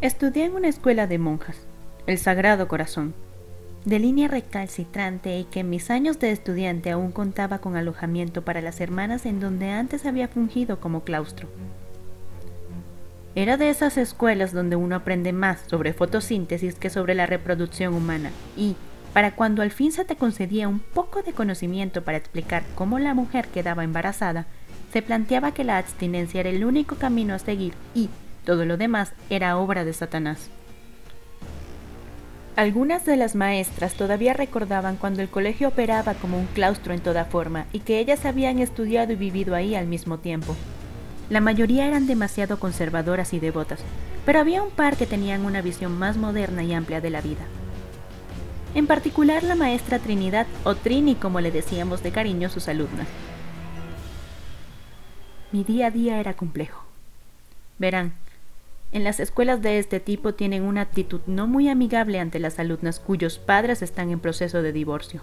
Estudié en una escuela de monjas, el Sagrado Corazón, de línea recalcitrante y que en mis años de estudiante aún contaba con alojamiento para las hermanas en donde antes había fungido como claustro. Era de esas escuelas donde uno aprende más sobre fotosíntesis que sobre la reproducción humana y, para cuando al fin se te concedía un poco de conocimiento para explicar cómo la mujer quedaba embarazada, se planteaba que la abstinencia era el único camino a seguir y todo lo demás era obra de Satanás. Algunas de las maestras todavía recordaban cuando el colegio operaba como un claustro en toda forma y que ellas habían estudiado y vivido ahí al mismo tiempo. La mayoría eran demasiado conservadoras y devotas, pero había un par que tenían una visión más moderna y amplia de la vida. En particular la maestra Trinidad, o Trini como le decíamos de cariño sus alumnas. Mi día a día era complejo. Verán, en las escuelas de este tipo tienen una actitud no muy amigable ante las alumnas cuyos padres están en proceso de divorcio.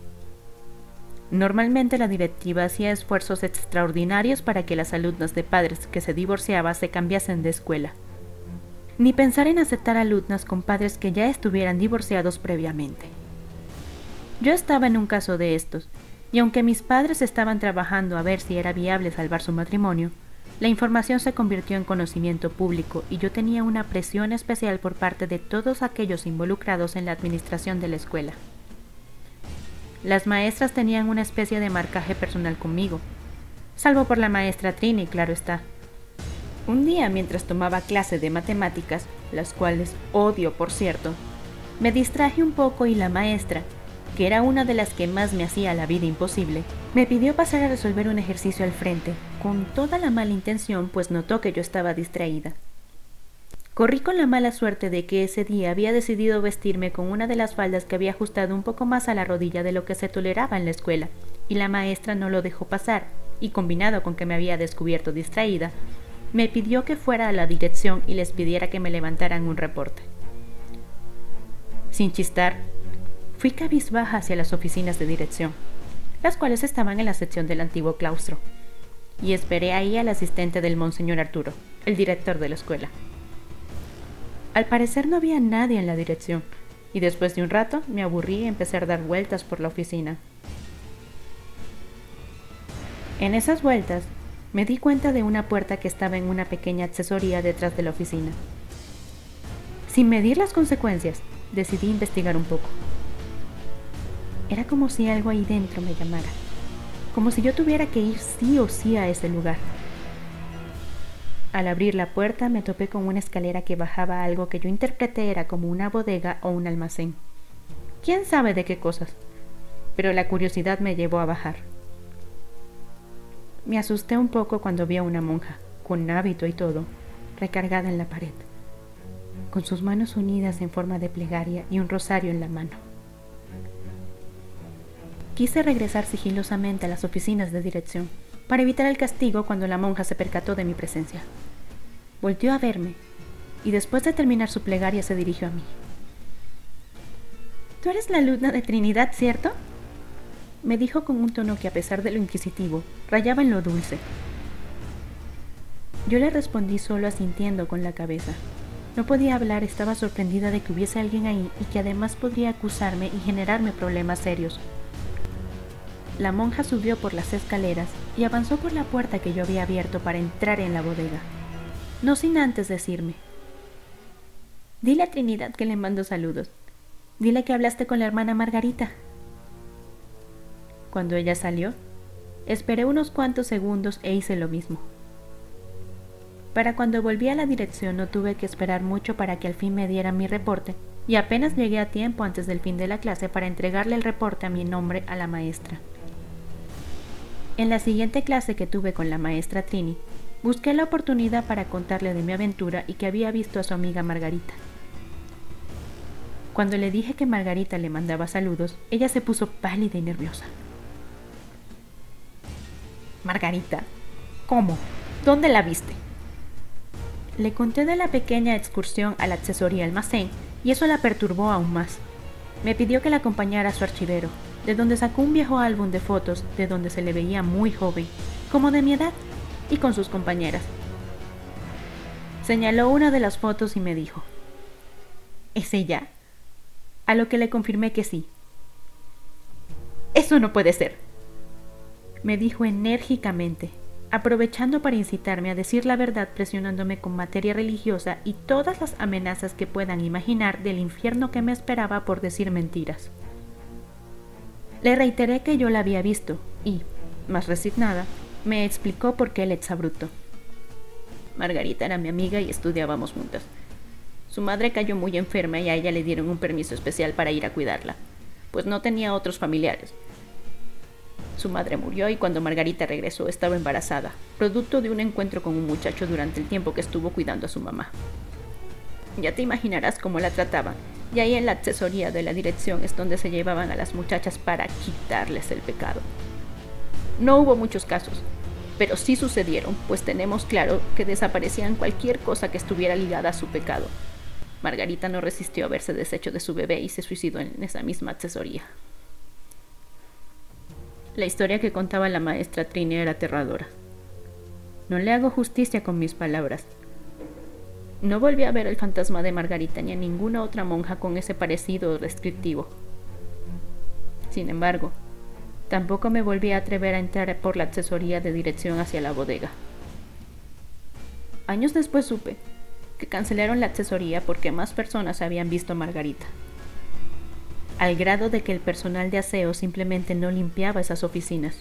Normalmente la directiva hacía esfuerzos extraordinarios para que las alumnas de padres que se divorciaban se cambiasen de escuela. Ni pensar en aceptar alumnas con padres que ya estuvieran divorciados previamente. Yo estaba en un caso de estos, y aunque mis padres estaban trabajando a ver si era viable salvar su matrimonio, la información se convirtió en conocimiento público y yo tenía una presión especial por parte de todos aquellos involucrados en la administración de la escuela. Las maestras tenían una especie de marcaje personal conmigo, salvo por la maestra Trini, claro está. Un día, mientras tomaba clase de matemáticas, las cuales odio por cierto, me distraje un poco y la maestra, que era una de las que más me hacía la vida imposible, me pidió pasar a resolver un ejercicio al frente, con toda la mala intención, pues notó que yo estaba distraída. Corrí con la mala suerte de que ese día había decidido vestirme con una de las faldas que había ajustado un poco más a la rodilla de lo que se toleraba en la escuela, y la maestra no lo dejó pasar, y combinado con que me había descubierto distraída, me pidió que fuera a la dirección y les pidiera que me levantaran un reporte. Sin chistar, Fui cabizbaja hacia las oficinas de dirección, las cuales estaban en la sección del antiguo claustro, y esperé ahí al asistente del Monseñor Arturo, el director de la escuela. Al parecer no había nadie en la dirección, y después de un rato me aburrí y empecé a dar vueltas por la oficina. En esas vueltas me di cuenta de una puerta que estaba en una pequeña accesoría detrás de la oficina. Sin medir las consecuencias, decidí investigar un poco. Era como si algo ahí dentro me llamara, como si yo tuviera que ir sí o sí a ese lugar. Al abrir la puerta me topé con una escalera que bajaba algo que yo interpreté era como una bodega o un almacén. ¿Quién sabe de qué cosas? Pero la curiosidad me llevó a bajar. Me asusté un poco cuando vi a una monja, con hábito y todo, recargada en la pared, con sus manos unidas en forma de plegaria y un rosario en la mano. Quise regresar sigilosamente a las oficinas de dirección para evitar el castigo cuando la monja se percató de mi presencia. Volteó a verme y después de terminar su plegaria se dirigió a mí. Tú eres la alumna de Trinidad, ¿cierto? Me dijo con un tono que a pesar de lo inquisitivo, rayaba en lo dulce. Yo le respondí solo asintiendo con la cabeza. No podía hablar, estaba sorprendida de que hubiese alguien ahí y que además podría acusarme y generarme problemas serios. La monja subió por las escaleras y avanzó por la puerta que yo había abierto para entrar en la bodega, no sin antes decirme, Dile a Trinidad que le mando saludos. Dile que hablaste con la hermana Margarita. Cuando ella salió, esperé unos cuantos segundos e hice lo mismo. Para cuando volví a la dirección no tuve que esperar mucho para que al fin me dieran mi reporte y apenas llegué a tiempo antes del fin de la clase para entregarle el reporte a mi nombre a la maestra. En la siguiente clase que tuve con la maestra Trini, busqué la oportunidad para contarle de mi aventura y que había visto a su amiga Margarita. Cuando le dije que Margarita le mandaba saludos, ella se puso pálida y nerviosa. Margarita, ¿cómo? ¿Dónde la viste? Le conté de la pequeña excursión a la almacén y eso la perturbó aún más. Me pidió que la acompañara a su archivero, de donde sacó un viejo álbum de fotos de donde se le veía muy joven, como de mi edad, y con sus compañeras. Señaló una de las fotos y me dijo, ¿Es ella? A lo que le confirmé que sí. Eso no puede ser, me dijo enérgicamente, aprovechando para incitarme a decir la verdad presionándome con materia religiosa y todas las amenazas que puedan imaginar del infierno que me esperaba por decir mentiras. Le reiteré que yo la había visto y, más resignada, me explicó por qué el exabrupto. Margarita era mi amiga y estudiábamos juntas. Su madre cayó muy enferma y a ella le dieron un permiso especial para ir a cuidarla, pues no tenía otros familiares. Su madre murió y cuando Margarita regresó estaba embarazada, producto de un encuentro con un muchacho durante el tiempo que estuvo cuidando a su mamá. Ya te imaginarás cómo la trataban, y ahí en la asesoría de la dirección es donde se llevaban a las muchachas para quitarles el pecado. No hubo muchos casos, pero sí sucedieron, pues tenemos claro que desaparecían cualquier cosa que estuviera ligada a su pecado. Margarita no resistió a verse deshecho de su bebé y se suicidó en esa misma asesoría. La historia que contaba la maestra Trini era aterradora. No le hago justicia con mis palabras. No volví a ver el fantasma de Margarita ni a ninguna otra monja con ese parecido descriptivo. Sin embargo, tampoco me volví a atrever a entrar por la asesoría de dirección hacia la bodega. Años después supe que cancelaron la asesoría porque más personas habían visto a Margarita al grado de que el personal de aseo simplemente no limpiaba esas oficinas.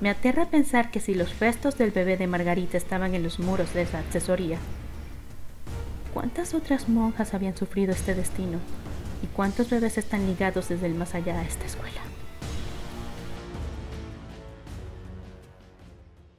Me aterra pensar que si los restos del bebé de Margarita estaban en los muros de esa asesoría, ¿cuántas otras monjas habían sufrido este destino? ¿Y cuántos bebés están ligados desde el más allá a esta escuela?